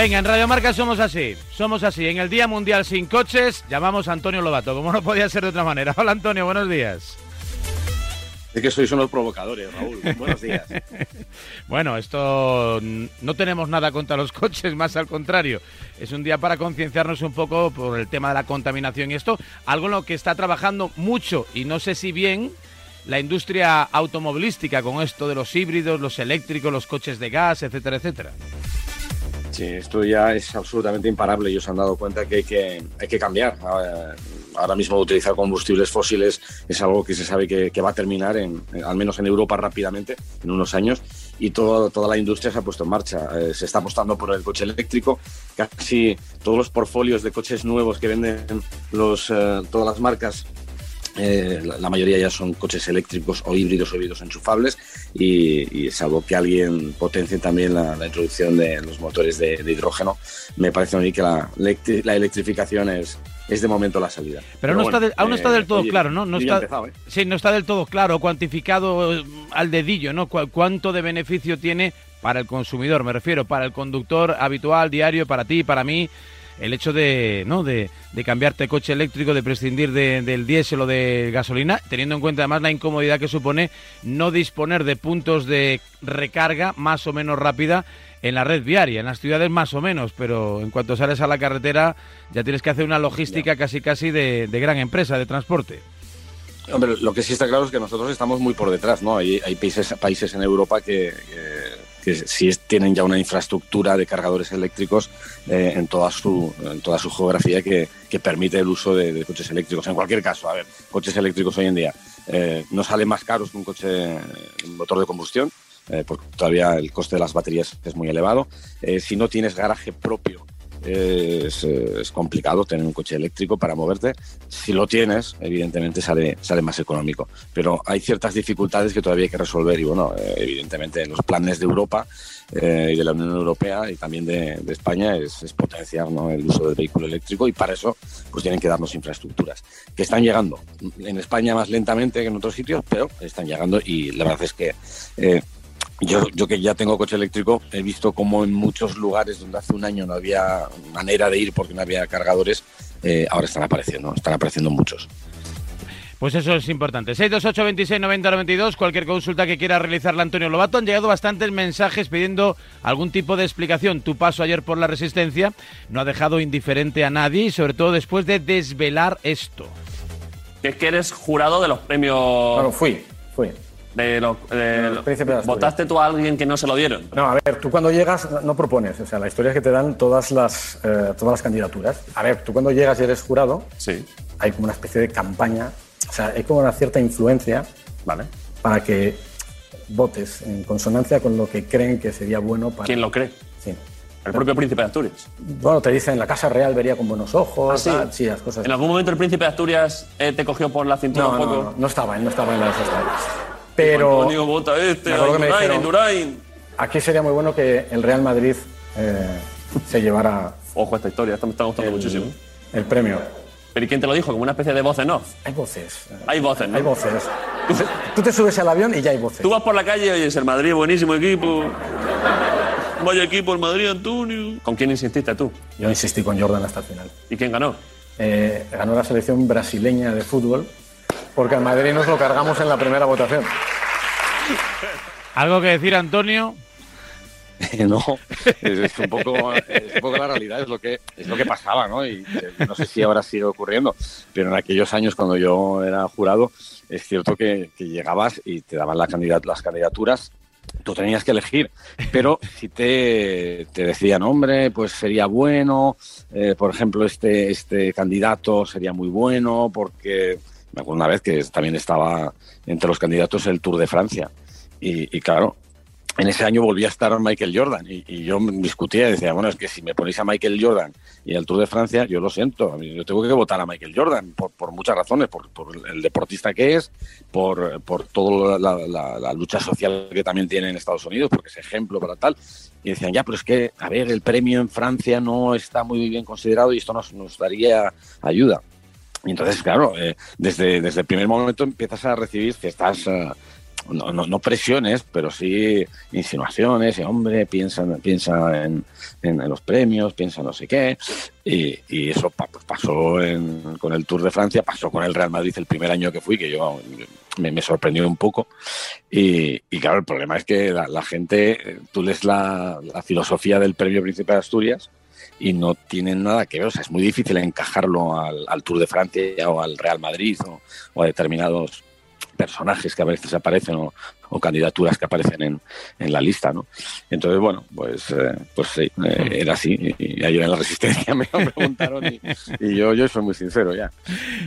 Venga, en Radio Marca somos así, somos así. En el Día Mundial sin coches llamamos a Antonio Lobato, como no podía ser de otra manera. Hola Antonio, buenos días. Es que sois unos provocadores, Raúl. Buenos días. bueno, esto no tenemos nada contra los coches, más al contrario. Es un día para concienciarnos un poco por el tema de la contaminación y esto, algo en lo que está trabajando mucho y no sé si bien la industria automovilística con esto de los híbridos, los eléctricos, los coches de gas, etcétera, etcétera. Sí, esto ya es absolutamente imparable. Ellos han dado cuenta que hay que, hay que cambiar. Ahora mismo utilizar combustibles fósiles es algo que se sabe que, va a terminar, al menos en Europa rápidamente, en unos años, y todo, toda la industria se ha puesto en marcha. Eh, se está apostando por el coche eléctrico. Casi todos los portfolios de coches nuevos que venden los, eh, todas las marcas eh, la, mayoría ya son coches eléctricos o híbridos o híbridos enchufables y, y salvo que alguien potencie también la, introducción de los motores de, hidrógeno, me parece a mí que la, la electrificación es, es de momento la salida. Pero, no está aún no está del todo claro, ¿no? no está, ¿eh? Sí, no está del todo claro, cuantificado eh, al dedillo, ¿no? ¿Cuánto de beneficio tiene para el consumidor? Me refiero, para el conductor habitual, diario, para ti, para mí el hecho de, ¿no? de, de cambiarte coche eléctrico, de prescindir del diésel o de gasolina, teniendo en cuenta además la incomodidad que supone no disponer de puntos de recarga más o menos rápida en la red viaria, en las ciudades más o menos, pero en cuanto sales a la carretera ya tienes que hacer una logística casi casi de, gran empresa de transporte. Hombre, lo que sí está claro es que nosotros estamos muy por detrás, ¿no? Hay, hay países, países en Europa que que sí tienen ya una infraestructura de cargadores eléctricos eh, en, toda su, en toda su geografía que, que permite el uso de, coches eléctricos. En cualquier caso, a ver, coches eléctricos hoy en día eh, no salen más caros que un coche motor de combustión, eh, porque todavía el coste de las baterías es muy elevado. si no tienes garaje propio es, complicado tener un coche eléctrico para moverte. Si lo tienes, evidentemente sale, sale más económico. Pero hay ciertas dificultades que todavía hay que resolver y bueno, eh, evidentemente en los planes de Europa eh, y de la Unión Europea y también de, España es, es potenciar ¿no? el uso del vehículo eléctrico y para eso pues tienen que darnos infraestructuras que están llegando en España más lentamente que en otros sitios, pero están llegando y la verdad es que eh, yo, yo que ya tengo coche eléctrico, he visto como en muchos lugares donde hace un año no había manera de ir porque no había cargadores, eh, ahora están apareciendo, están apareciendo muchos. Pues eso es importante. 628 26 90 92, cualquier consulta que quiera realizarle Antonio Lobato. Han llegado bastantes mensajes pidiendo algún tipo de explicación. Tu paso ayer por la resistencia no ha dejado indiferente a nadie y sobre todo después de desvelar esto. Es que eres jurado de los premios... Bueno, fui, fui. De ¿Votaste tú a alguien que no se lo dieron? No, a ver, tú cuando llegas no propones. O sea, la historia es que te dan todas las, eh, todas las candidaturas. A ver, tú cuando llegas y eres jurado, sí. hay como una especie de campaña. O sea, hay como una cierta influencia vale. para que votes en consonancia con lo que creen que sería bueno para. ¿Quién lo cree? Sí. El propio príncipe de Asturias. Bueno, te dicen, la Casa Real vería con buenos ojos. ¿Ah, sí? las cosas. ¿En algún momento el príncipe de Asturias eh, te cogió por la cintura un poco? No, no, no estaba, no estaba en las pero. Antonio vota este, Aquí sería muy bueno que el Real Madrid eh, se llevara. Ojo a esta historia, esta me está gustando muchísimo. El premio. ¿Pero quién te lo dijo? ¿Como una especie de voz en off? Hay voces. Hay voces, ¿no? Hay voces. Tú te subes al avión y ya hay voces. Tú vas por la calle y oyes el Madrid, buenísimo equipo. Vaya equipo el Madrid, Antonio. ¿Con quién insististe tú? Yo insistí con Jordan hasta el final. ¿Y quién ganó? Eh, ganó la selección brasileña de fútbol porque al Madrid nos lo cargamos en la primera votación. ¿Algo que decir, Antonio? no, es, un poco, la realidad, es lo que es lo que pasaba, ¿no? Y eh, no sé si ahora sigue ocurriendo, pero en aquellos años cuando yo era jurado, es cierto que, llegabas y te daban la candidat las candidaturas, tú tenías que elegir, pero si te, te decían, hombre, pues sería bueno, eh, por ejemplo, este, este candidato sería muy bueno porque me acuerdo una vez que también estaba entre los candidatos el Tour de Francia. Y, claro, en ese año volvía a estar Michael Jordan y, yo discutía y decía, bueno, es que si me ponéis a Michael Jordan y el Tour de Francia, yo lo siento, yo tengo que votar a Michael Jordan por, muchas razones, por, el deportista que es, por, por toda la, lucha social que también tiene en Estados Unidos, porque es ejemplo para tal. Y decían, ya, pero es que, a ver, el premio en Francia no está muy bien considerado y esto nos daría ayuda. Y entonces, claro, eh, desde, desde el primer momento empiezas a recibir ciertas, uh, no, no, presiones, pero sí insinuaciones, y, hombre, piensa, piensa en, en, los premios, piensa no sé qué, y, y eso pues pasó con el Tour de Francia, pasó con el Real Madrid el primer año que fui, que yo me, sorprendió un poco, y, claro, el problema es que la, gente, tú lees la, la filosofía del Premio Príncipe de Asturias, y no tienen nada que ver. O sea, es muy difícil encajarlo al, Tour de Francia o al Real Madrid o, a determinados personajes que a veces aparecen o, candidaturas que aparecen en, en, la lista, ¿no? Entonces, bueno, pues, eh, pues eh, era así. Y, ayer en la Resistencia me lo preguntaron y, yo, yo soy muy sincero ya.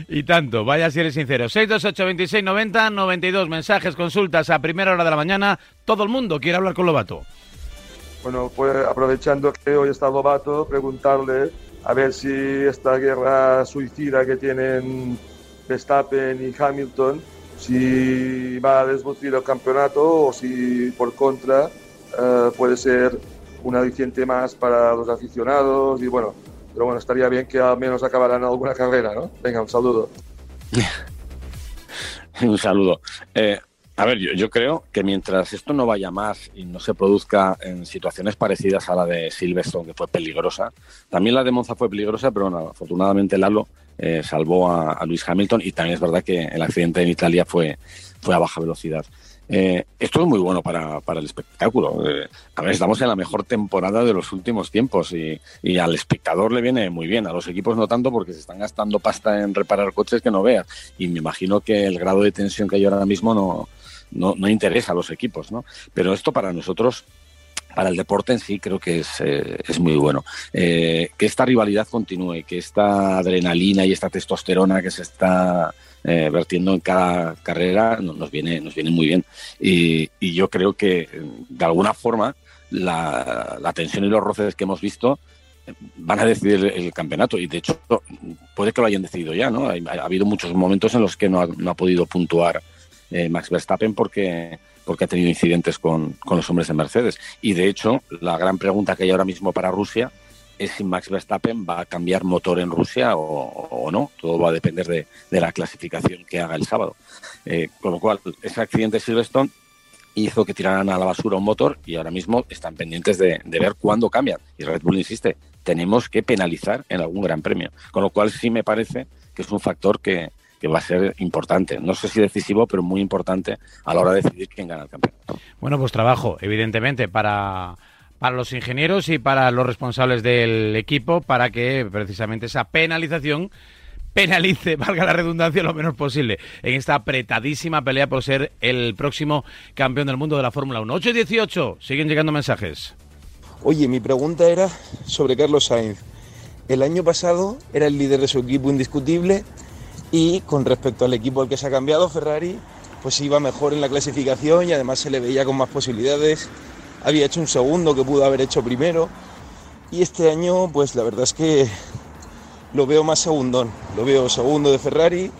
Y tanto, vaya si eres sincero. 628 26 90 92 mensajes, consultas a primera hora de la mañana. Todo el mundo quiere hablar con Lobato. Bueno, pues aprovechando que hoy está Lobato, preguntarle a ver si esta guerra suicida que tienen Verstappen y Hamilton si va a desbocir el campeonato o si por contra eh, puede ser un aliciente más para los aficionados y bueno, pero bueno, estaría bien que al menos acabaran alguna carrera, ¿no? Venga, un saludo. un saludo. Eh, a ver, yo, yo, creo que mientras esto no vaya más y no se produzca en situaciones parecidas a la de Silverstone, que fue peligrosa, también la de Monza fue peligrosa, pero bueno, afortunadamente Lalo eh, salvó a, a, Luis Hamilton y también es verdad que el accidente en Italia fue, fue a baja velocidad. Eh, esto es muy bueno para, para el espectáculo. Eh, a ver, estamos en la mejor temporada de los últimos tiempos y, y, al espectador le viene muy bien, a los equipos no tanto porque se están gastando pasta en reparar coches que no veas. Y me imagino que el grado de tensión que hay ahora mismo no, no, no interesa a los equipos, ¿no? Pero esto para nosotros para el deporte en sí creo que es, eh, es muy bueno. Eh, que esta rivalidad continúe, que esta adrenalina y esta testosterona que se está eh, vertiendo en cada carrera nos viene, nos viene muy bien. Y, y yo creo que de alguna forma la, la, tensión y los roces que hemos visto van a decidir el campeonato y de hecho puede que lo hayan decidido ya, ¿no? Ha, ha habido muchos momentos en los que no ha, no ha podido puntuar eh, Max Verstappen porque, porque ha tenido incidentes con, con, los hombres de Mercedes. Y de hecho, la gran pregunta que hay ahora mismo para Rusia es si Max Verstappen va a cambiar motor en Rusia o, no. Todo va a depender de, de, la clasificación que haga el sábado. Eh, con lo cual, ese accidente de Silverstone hizo que tiraran a la basura un motor y ahora mismo están pendientes de, de, ver cuándo cambian. Y Red Bull insiste, tenemos que penalizar en algún gran premio. Con lo cual sí me parece que es un factor que, que va a ser importante. No sé si decisivo, pero muy importante a la hora de decidir quién gana el campeonato. Bueno, pues trabajo, evidentemente, para para los ingenieros y para los responsables del equipo para que precisamente esa penalización penalice, valga la redundancia, lo menos posible en esta apretadísima pelea por ser el próximo campeón del mundo de la Fórmula 1. 8 y 18, siguen llegando mensajes. Oye, mi pregunta era sobre Carlos Sainz. El año pasado era el líder de su equipo indiscutible y con respecto al equipo al que se ha cambiado, Ferrari, pues iba mejor en la clasificación y además se le veía con más posibilidades. Había hecho un segundo que pudo haber hecho primero. Y este año, pues la verdad es que lo veo más segundón. Lo veo segundo de Ferrari,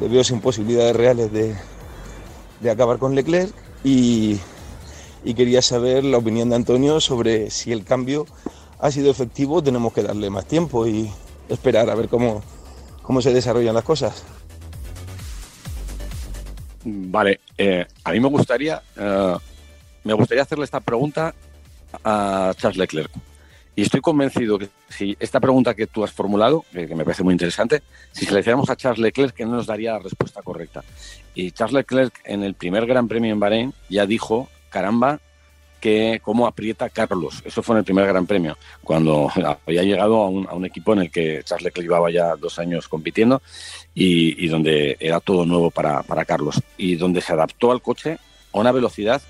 le veo sin posibilidades reales de, de acabar con Leclerc y, y quería saber la opinión de Antonio sobre si el cambio ha sido efectivo, tenemos que darle más tiempo y esperar a ver cómo, cómo se desarrollan las cosas. Vale, eh, a mí me gustaría, eh, me gustaría hacerle esta pregunta a Charles Leclerc. Y estoy convencido que si esta pregunta que tú has formulado, que, me parece muy interesante, si se le hiciéramos a Charles Leclerc, que no nos daría la respuesta correcta. Y Charles Leclerc en el primer Gran Premio en Bahrein ya dijo, caramba, que cómo aprieta Carlos. Eso fue en el primer Gran Premio, cuando había llegado a un, a un equipo en el que Charles Leclerc llevaba ya dos años compitiendo y, donde era todo nuevo para, Carlos y donde se adaptó al coche a una velocidad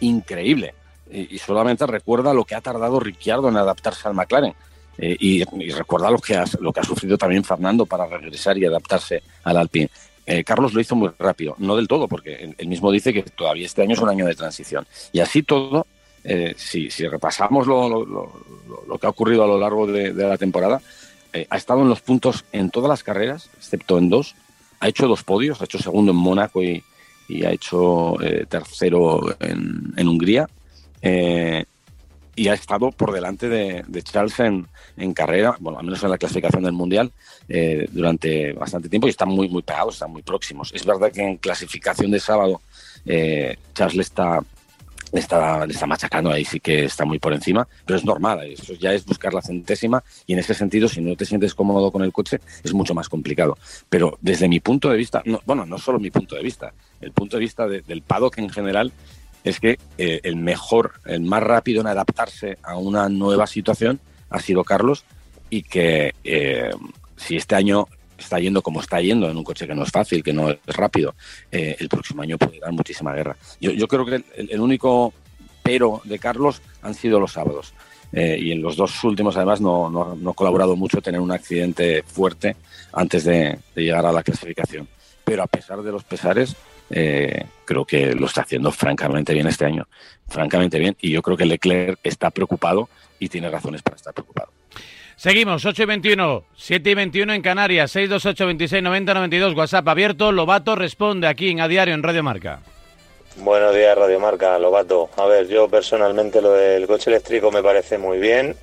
increíble. Y, y solamente recuerda lo que ha tardado Ricciardo en adaptarse al McLaren. Eh, y, y, recuerda lo que, ha, lo que ha sufrido también Fernando para regresar y adaptarse al Alpine. Eh, Carlos lo hizo muy rápido, no del todo, porque él mismo dice que todavía este año es un año de transición. Y así todo, eh, si, si, repasamos lo, que ha ocurrido a lo largo de, de la temporada, eh, ha estado en los puntos en todas las carreras, excepto en dos. Ha hecho dos podios, ha hecho segundo en Mónaco y, y ha hecho eh, tercero en, en Hungría. Eh, y ha estado por delante de, Charles en, carrera, bueno, al menos en la clasificación del Mundial, eh, durante bastante tiempo y están muy, muy pegados, están muy próximos. Es verdad que en clasificación de sábado eh, Charles le está, le está, está machacando, ahí sí que está muy por encima, pero es normal, eso ya es buscar la centésima y en ese sentido, si no te sientes cómodo con el coche, es mucho más complicado. Pero desde mi punto de vista, bueno, no solo mi punto de vista, el punto de vista del paddock en general, es que eh, el mejor, el más rápido en adaptarse a una nueva situación ha sido Carlos y que eh, si este año está yendo como está yendo en un coche que no es fácil, que no es rápido, eh, el próximo año puede dar muchísima guerra. Yo, creo que el, único pero de Carlos han sido los sábados. y en los dos últimos, además, no, no, ha colaborado mucho tener un accidente fuerte antes de llegar a la clasificación. Pero a pesar de los pesares, eh, creo que lo está haciendo francamente bien este año, francamente bien, y yo creo que Leclerc está preocupado y tiene razones para estar preocupado. Seguimos, 8 y 21, 7 y 21 en Canarias, 628 26 90 92, WhatsApp abierto, Lobato responde aquí en A Diario en Radio Marca. Buenos días, Radio Marca, Lobato. A ver, yo personalmente lo del coche eléctrico me parece muy bien,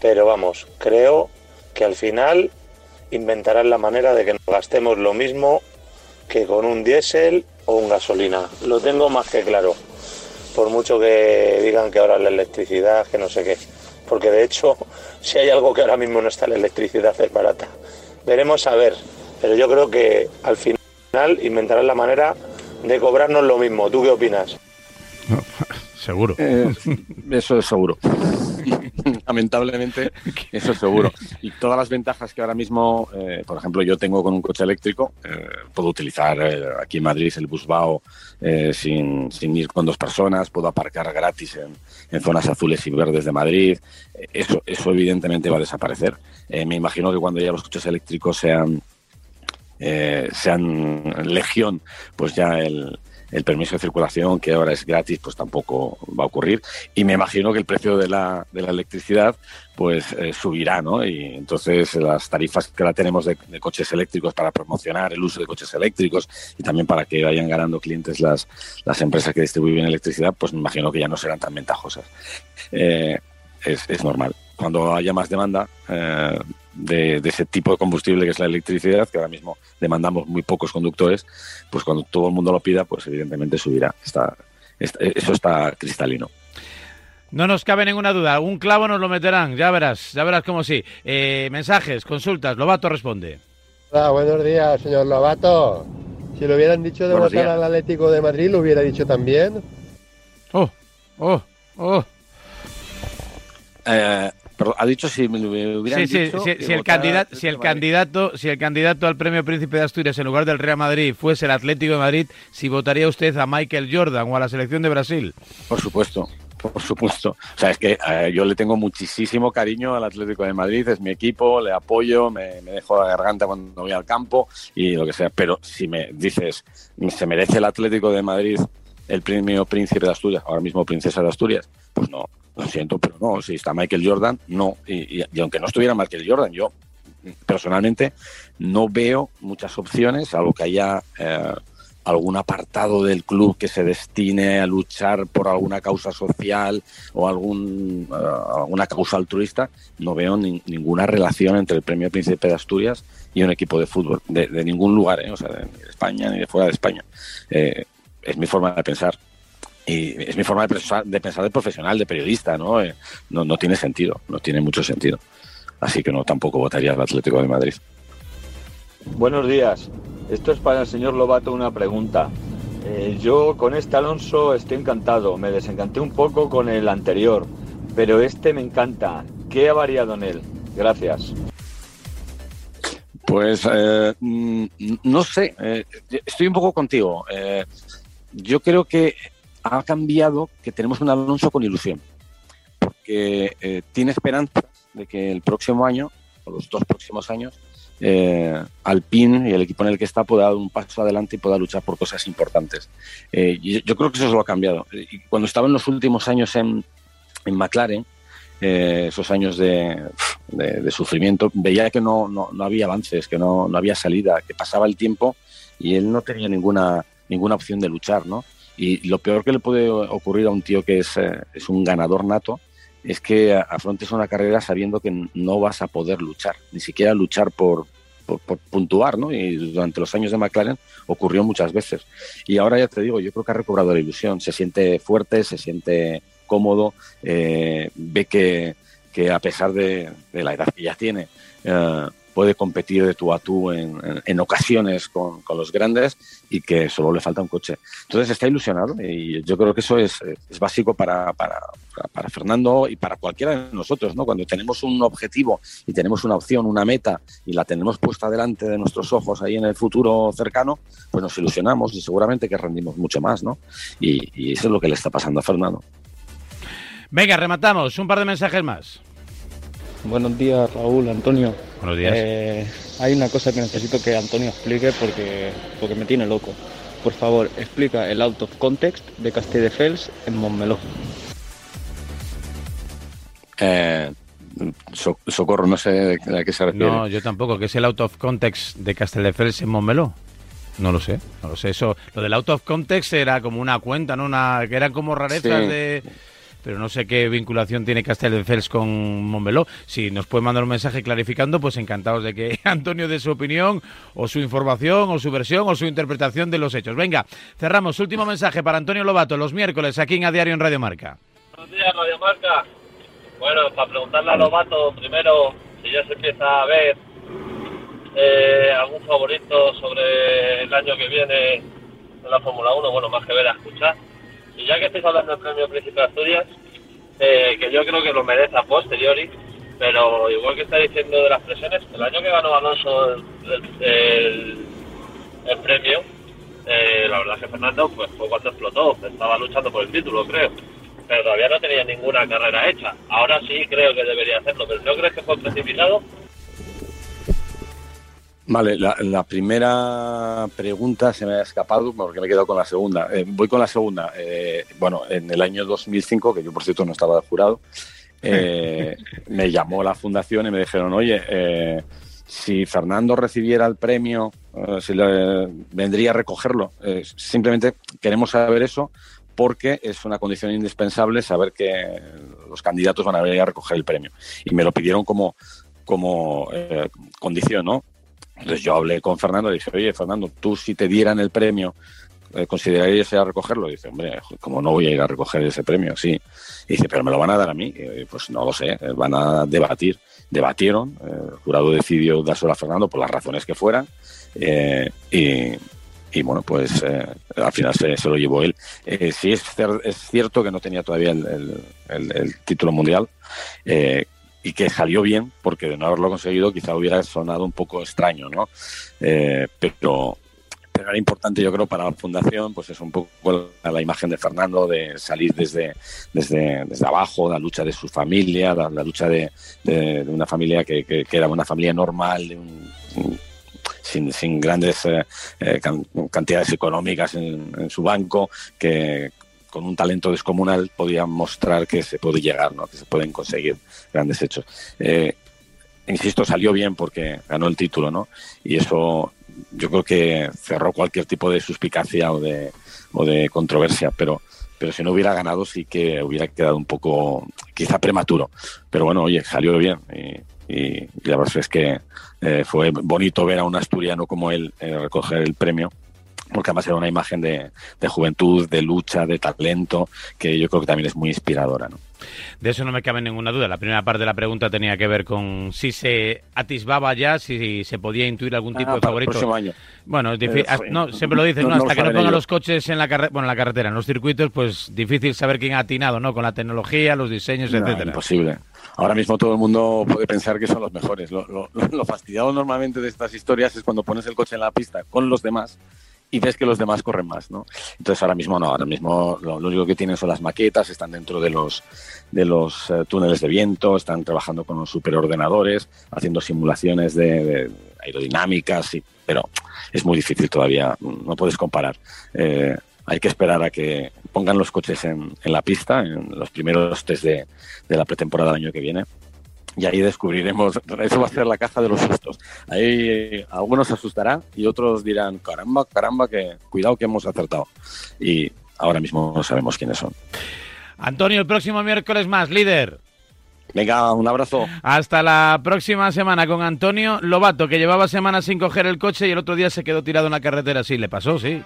pero vamos, creo que al final inventarán la manera de que nos gastemos lo mismo que con un diésel o un gasolina. Lo tengo más que claro. Por mucho que digan que ahora la electricidad, que no sé qué. Porque de hecho, si hay algo que ahora mismo no está, la electricidad es barata. Veremos a ver. Pero yo creo que al final inventarán la manera de cobrarnos lo mismo. ¿Tú qué opinas? seguro. Eh, eso es seguro. Lamentablemente, eso es seguro. Y todas las ventajas que ahora mismo, eh, por ejemplo, yo tengo con un coche eléctrico, eh, puedo utilizar aquí en Madrid el Busbao sin, sin, ir con dos personas, puedo aparcar gratis en, en, zonas azules y verdes de Madrid. Eso, eso evidentemente va a desaparecer. me imagino que cuando ya los coches eléctricos sean sean legión, pues ya el, el permiso de circulación, que ahora es gratis, pues tampoco va a ocurrir. Y me imagino que el precio de la, de la electricidad pues eh, subirá, ¿no? Y entonces las tarifas que ahora tenemos de, coches eléctricos para promocionar el uso de coches eléctricos y también para que vayan ganando clientes las, las empresas que distribuyen electricidad, pues me imagino que ya no serán tan ventajosas. Eh, es, es normal. Cuando haya más demanda, eh, de, ese tipo de combustible que es la electricidad, que ahora mismo demandamos muy pocos conductores, pues cuando todo el mundo lo pida, pues evidentemente subirá. Está, eso está cristalino. No nos cabe ninguna duda, un clavo nos lo meterán, ya verás, ya verás cómo sí. Eh, mensajes, consultas, Lobato responde. Hola, buenos días, señor Lobato. Si lo hubieran dicho de votar al Atlético de Madrid, lo hubiera dicho también. Oh, oh, oh. Eh, ha dicho si me hubieran dicho si, el candidato, si el candidato, si el candidato al Premio Príncipe de Asturias en lugar del Real Madrid fuese el Atlético de Madrid, si votaría usted a Michael Jordan o a la selección de Brasil. Por supuesto. Por supuesto. O sea, es que eh, yo le tengo muchísimo cariño al Atlético de Madrid, es mi equipo, le apoyo, me, me dejo la garganta cuando voy al campo y lo que sea. Pero si me dices, ¿se merece el Atlético de Madrid el premio Príncipe de Asturias, ahora mismo Princesa de Asturias? Pues no, lo siento, pero no, si está Michael Jordan, no. Y, aunque no estuviera Michael Jordan, yo personalmente no veo muchas opciones, algo que haya eh, algún apartado del club que se destine a luchar por alguna causa social o algún, uh, alguna causa altruista, no veo ninguna relación entre el Premio Príncipe de Asturias y un equipo de fútbol, de, ningún lugar, ¿eh? o sea, de, España ni de fuera de España. Eh, es mi forma de pensar y es mi forma de pensar, de pensar de profesional, de periodista, eh, ¿no? ¿no? tiene sentido, no tiene mucho sentido. Así que no, tampoco votaría al Atlético de Madrid. Buenos días. Esto es para el señor Lobato una pregunta. Eh, yo con este Alonso estoy encantado. Me desencanté un poco con el anterior, pero este me encanta. ¿Qué ha variado en él? Gracias. Pues eh, mm, no sé, estoy un poco contigo. yo creo que ha cambiado que tenemos un Alonso con ilusión, porque eh, tiene esperanza de que el próximo año, o los dos próximos años, eh, Alpine y el equipo en el que está pueda dar un paso adelante y pueda luchar por cosas importantes. Eh, yo, creo que eso lo ha cambiado. Cuando estaba en los últimos años en, en McLaren, eh, esos años de, de, sufrimiento, veía que no, no, no había avances, que no, no, había salida, que pasaba el tiempo y él no tenía ninguna, ninguna opción de luchar, ¿no? Y lo peor que le puede ocurrir a un tío que es, eh, es un ganador nato es que afrontes una carrera sabiendo que no vas a poder luchar, ni siquiera luchar por, por, puntuar, ¿no? Y durante los años de McLaren ocurrió muchas veces. Y ahora ya te digo, yo creo que ha recobrado la ilusión, se siente fuerte, se siente cómodo, eh, ve que, que, a pesar de, la edad que ya tiene, eh, puede competir de tú a tú en, en, ocasiones con, con, los grandes y que solo le falta un coche. Entonces está ilusionado y yo creo que eso es, es básico para, para, Fernando y para cualquiera de nosotros, ¿no? Cuando tenemos un objetivo y tenemos una opción, una meta y la tenemos puesta delante de nuestros ojos ahí en el futuro cercano, pues nos ilusionamos y seguramente que rendimos mucho más, ¿no? Y eso es lo que le está pasando a Fernando. Venga, rematamos. Un par de mensajes más. Buenos días, Raúl, Antonio. Buenos días. Eh, hay una cosa que necesito que Antonio explique porque, porque me tiene loco. Por favor, explica el out of context de Castelldefels en Montmeló. Eh, socorro, no sé a qué se refiere. No, yo tampoco. ¿Qué es el out of context de Castelldefels en Montmeló? No lo sé, no lo sé. Eso, lo del out of context era como una cuenta, ¿no? Una, que eran como rarezas de pero no sé qué vinculación tiene Castelldefels con Montmeló. Si nos puede mandar un mensaje clarificando, pues encantados de que Antonio dé su opinión, o su información, o su versión, o su interpretación de los hechos. Venga, cerramos. Último mensaje para Antonio Lobato, los miércoles aquí en A Diario en Radio Marca. Buenos días, Radio Marca. Bueno, para preguntarle a Lobato, primero, si ya se empieza a ver eh, algún favorito sobre el año que viene en la Fórmula 1, bueno, más que ver a escuchar. Y ya que estáis hablando del Premio Príncipe de Asturias, eh, que yo creo que lo merece a posteriori, pero igual que está diciendo de las presiones, el año que ganó Alonso el, el, premio, eh, la verdad es que Fernando pues fue cuando explotó, estaba luchando por el título, creo, pero todavía no tenía ninguna carrera hecha. Ahora sí creo que debería hacerlo, pero ¿no crees que fue precipitado? Vale, la, primera pregunta se me ha escapado porque me he quedado con la segunda. Eh, voy con la segunda. Eh, bueno, en el año 2005, que yo por cierto no estaba jurado, eh, me llamó la fundación y me dijeron, oye, si Fernando recibiera el premio, si vendría a recogerlo. simplemente queremos saber eso porque es una condición indispensable saber que los candidatos van a venir a recoger el premio. Y me lo pidieron como, como condición, ¿no? Entonces yo hablé con Fernando y dije, oye, Fernando, tú si te dieran el premio, eh, ¿considerarías ir a recogerlo? Dice, hombre, ¿cómo no voy a ir a recoger ese premio? Sí. Y dice, pero me lo van a dar a mí. Y, pues no lo sé, eh, van a debatir. Debatieron, eh, el jurado decidió dárselo a Fernando por las razones que fueran. y, bueno, pues al final se, lo llevó él. sí es, es, cierto que no tenía todavía el, el título mundial y que salió bien, porque de no haberlo conseguido quizá hubiera sonado un poco extraño, ¿no? Eh, pero, pero era importante, yo creo, para la fundación, pues es un poco la, imagen de Fernando, de salir desde, desde, desde abajo, la lucha de su familia, la, lucha de, de, una familia que, que, era una familia normal, sin, sin, grandes eh, eh, cantidades económicas en, en, su banco, que con un talento descomunal podía mostrar que se puede llegar, ¿no? que se pueden conseguir grandes hechos. Eh, insisto, salió bien porque ganó el título, ¿no? Y eso yo creo que cerró cualquier tipo de suspicacia o de, o de controversia, pero, pero si no hubiera ganado sí que hubiera quedado un poco, quizá prematuro. Pero bueno, oye, salió bien y, y, la verdad es que eh, fue bonito ver a un asturiano como él eh, recoger el premio porque además era una imagen de, de, juventud, de lucha, de talento, que yo creo que también es muy inspiradora. ¿no? De eso no me cabe ninguna duda. La primera parte de la pregunta tenía que ver con si se atisbaba ya, si se podía intuir algún tipo ah, de favorito. El próximo año. Bueno, eh, no, siempre lo dicen, no, hasta que no pongan los coches en la, bueno, en la carretera, en los circuitos, pues difícil saber quién ha atinado, ¿no? Con la tecnología, los diseños, etcétera. Imposible. Ahora mismo todo el mundo puede pensar que son los mejores. Lo, lo, lo fastidiado normalmente de estas historias es cuando pones el coche en la pista con los demás y ves que los demás corren más, ¿no? Entonces ahora mismo no, ahora mismo lo, único que tienen son las maquetas, están dentro de los de los eh, túneles de viento, están trabajando con los superordenadores, haciendo simulaciones de, aerodinámicas, pero es muy difícil todavía, no puedes comparar. Eh, hay que esperar a que pongan los coches en, en la pista, en los primeros test de, de la pretemporada del año que viene, y ahí descubriremos, eso va a ser la caja de los sustos. Ahí algunos se asustarán y otros dirán, caramba, caramba, que cuidado que hemos acertado. Y ahora mismo no sabemos quiénes son. Antonio, el próximo miércoles más, líder. Venga, un abrazo. Hasta la próxima semana con Antonio Lobato, que llevaba semanas sin coger el coche y el otro día se quedó tirado en la carretera. Sí, le pasó, sí.